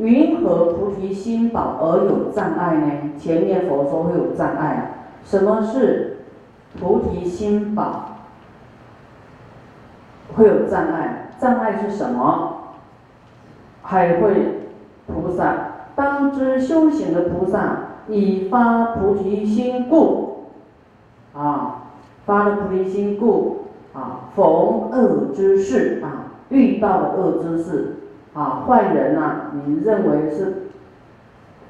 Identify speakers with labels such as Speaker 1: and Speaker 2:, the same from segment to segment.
Speaker 1: 云何菩提心宝而有障碍呢？前面佛说会有障碍啊。什么是菩提心宝会有障碍？障碍是什么？海会菩萨当知修行的菩萨以发菩提心故啊，发了菩提心故啊，逢恶之事啊，遇到了恶之事啊，坏人呐，你认为是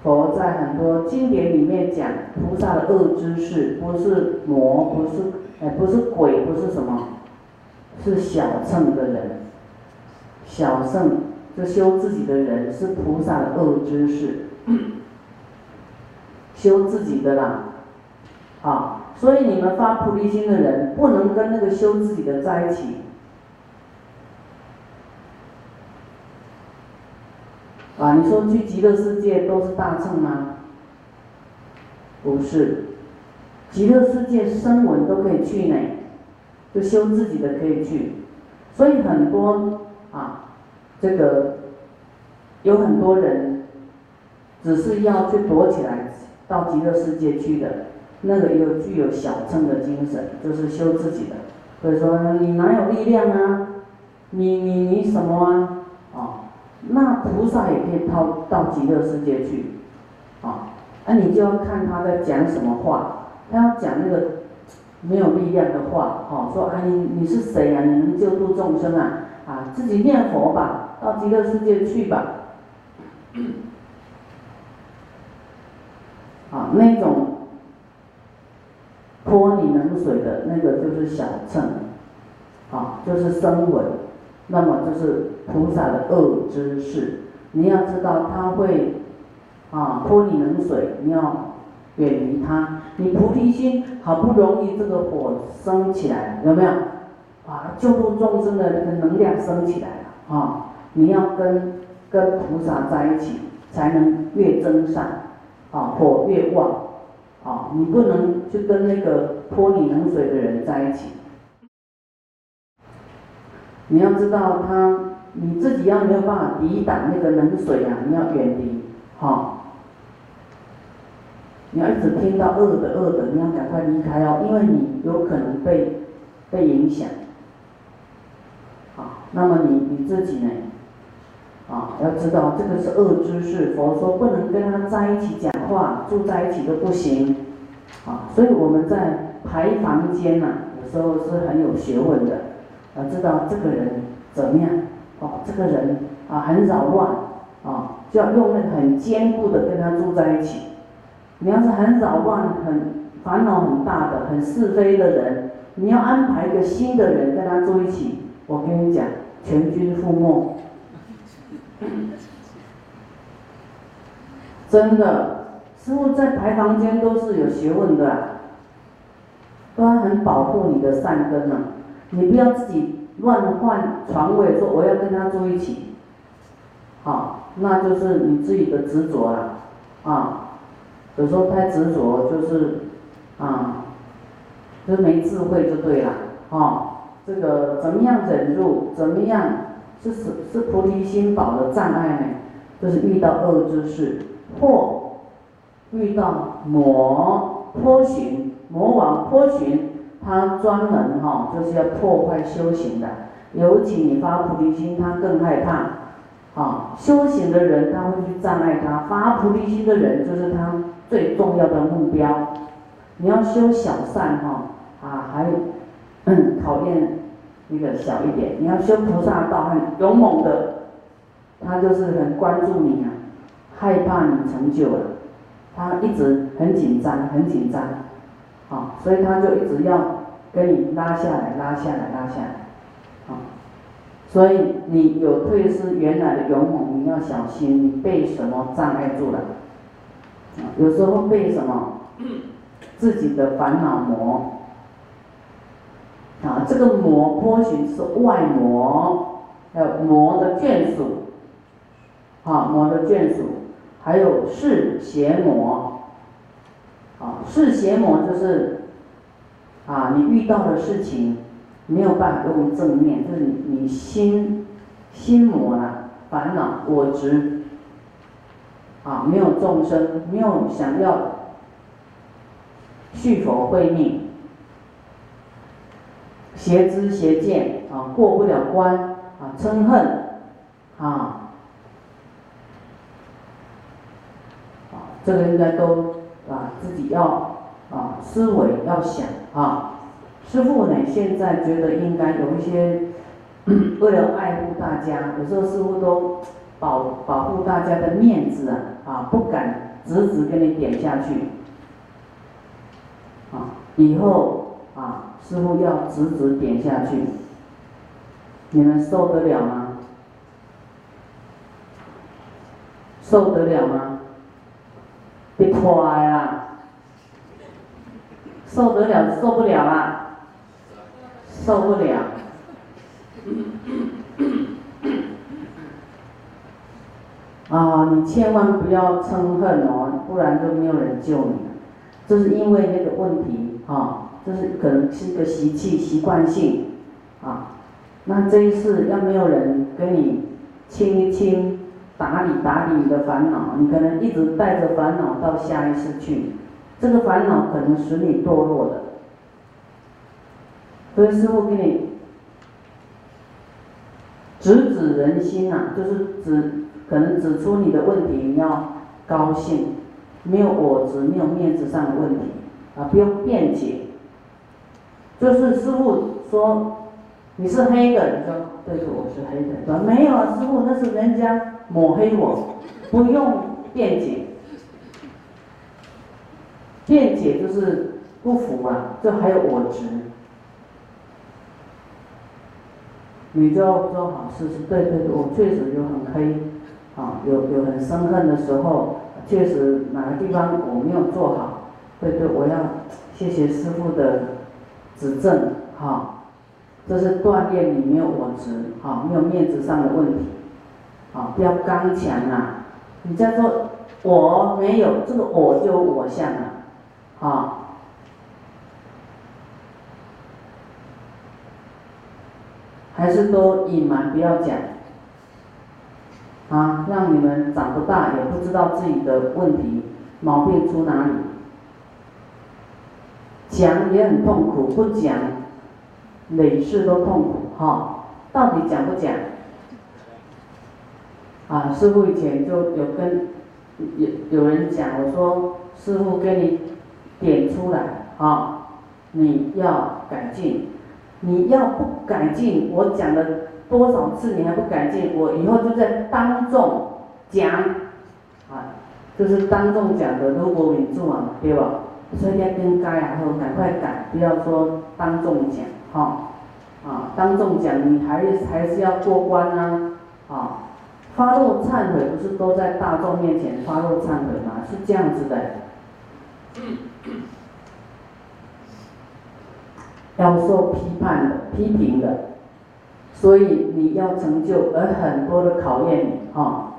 Speaker 1: 佛在很多经典里面讲菩萨的恶知识，不是魔，不是哎，不是鬼，不是什么，是小乘的人，小乘。这修自己的人是菩萨的恶知识，修自己的啦，啊，所以你们发菩提心的人不能跟那个修自己的在一起，啊，你说去极乐世界都是大乘吗？不是，极乐世界声闻都可以去呢，就修自己的可以去，所以很多啊。这个有很多人只是要去躲起来到极乐世界去的，那个又具有小乘的精神，就是修自己的。所以说你哪有力量啊？你你你什么啊？那菩萨也可以到到极乐世界去，啊，那你就要看他在讲什么话，他要讲那个没有力量的话，哦，说啊你你是谁呀？你能救度众生啊？啊，自己念佛吧。到极乐世界去吧，啊，那种泼你冷水的那个就是小乘，啊，就是声闻，那么就是菩萨的恶知识。你要知道他会啊泼你冷水，你要远离他。你菩提心好不容易这个火升起来了，有没有？啊，救度众生的那个能量升起来了啊。你要跟跟菩萨在一起，才能越增上，啊，火越旺，啊，你不能去跟那个泼你冷水的人在一起。你要知道他，你自己要没有办法抵挡那个冷水啊，你要远离，哈。你要一直听到恶的恶的，你要赶快离开哦，因为你有可能被被影响，好，那么你你自己呢？啊，要知道这个是恶知识，佛说不能跟他在一起讲话，住在一起都不行。啊，所以我们在排房间呐，有时候是很有学问的，要知道这个人怎么样，哦，这个人啊很扰乱，啊，就要用那个很坚固的跟他住在一起。你要是很扰乱、很烦恼很大的、很是非的人，你要安排一个新的人跟他住一起，我跟你讲，全军覆没。真的，师傅在排房间都是有学问的，都很保护你的善根呢。你不要自己乱换床位，说我要跟他住一起，好，那就是你自己的执着了，啊，有时候太执着就是啊，就没智慧就对了，啊，这个怎么样忍住，怎么样？是是是菩提心宝的障碍呢，就是遇到恶之事，或遇到魔颇寻魔王颇寻，他专门哈就是要破坏修行的。尤其你发菩提心，他更害怕，啊，修行的人他会去障碍他，发菩提心的人就是他最重要的目标。你要修小善哈，啊，还嗯考验。一个小一点，你要修菩萨道，很勇猛的，他就是很关注你啊，害怕你成就了，他一直很紧张，很紧张，啊，所以他就一直要跟你拉下来，拉下来，拉下来，啊，所以你有退失原来的勇猛，你要小心，你被什么障碍住了？有时候被什么自己的烦恼魔。啊，这个魔波旬是外魔，还有魔的眷属，啊，魔的眷属，还有是邪魔，啊，是邪魔就是，啊，你遇到的事情没有办法用正面，就是你你心心魔了，烦恼我执，啊，没有众生，没有想要续佛慧命，邪知邪见啊，过不了关啊，嗔恨啊，啊，这个应该都自己要啊思维要想啊。师傅呢，现在觉得应该有一些 为了爱护大家，有时候师傅都保保护大家的面子啊，啊，不敢直直给你点下去，啊，以后啊，师傅要直直点下去，你们受得了吗？受得了吗？别拖呀，受得了受不了啊？受不了，啊！你千万不要嗔恨哦，不然就没有人救你。这是因为那个问题啊，这是可能是一个习气、习惯性啊。那这一次要没有人跟你清一清、打理打理你的烦恼，你可能一直带着烦恼到下一次去，这个烦恼可能使你堕落的。所以师傅给你直指人心呐，就是指可能指出你的问题，你要高兴，没有我执，没有面子上的问题啊，不用辩解。就是师傅说你是黑的，你说对对，我是黑的，说没有啊，师傅那是人家抹黑我，不用辩解，辩解就是不服啊，这还有我执。你就做好事是对对，我确实有很黑，啊，有有很生恨的时候，确实哪个地方我没有做好，对对，我要谢谢师傅的指正，哈，这是锻炼你没有我执，哈，没有面子上的问题，啊，不要刚强啊，你在说我没有这个我就我相了，啊。还是都隐瞒，不要讲，啊，让你们长不大，也不知道自己的问题毛病出哪里。讲也很痛苦，不讲，累世都痛苦，哈。到底讲不讲？啊，师傅以前就有跟有有人讲，我说师傅跟你点出来，啊，你要改进。你要不改进，我讲了多少次你还不改进，我以后就在当众讲，啊，就是当众讲的，如果你做了，对吧？所以要跟改啊，后赶快改，不要说当众讲，哈，啊，当众讲你还还是要过关啊，啊，发露忏悔不是都在大众面前发露忏悔吗？是这样子的。嗯要受批判的、批评的，所以你要成就，而很多的考验你，哈。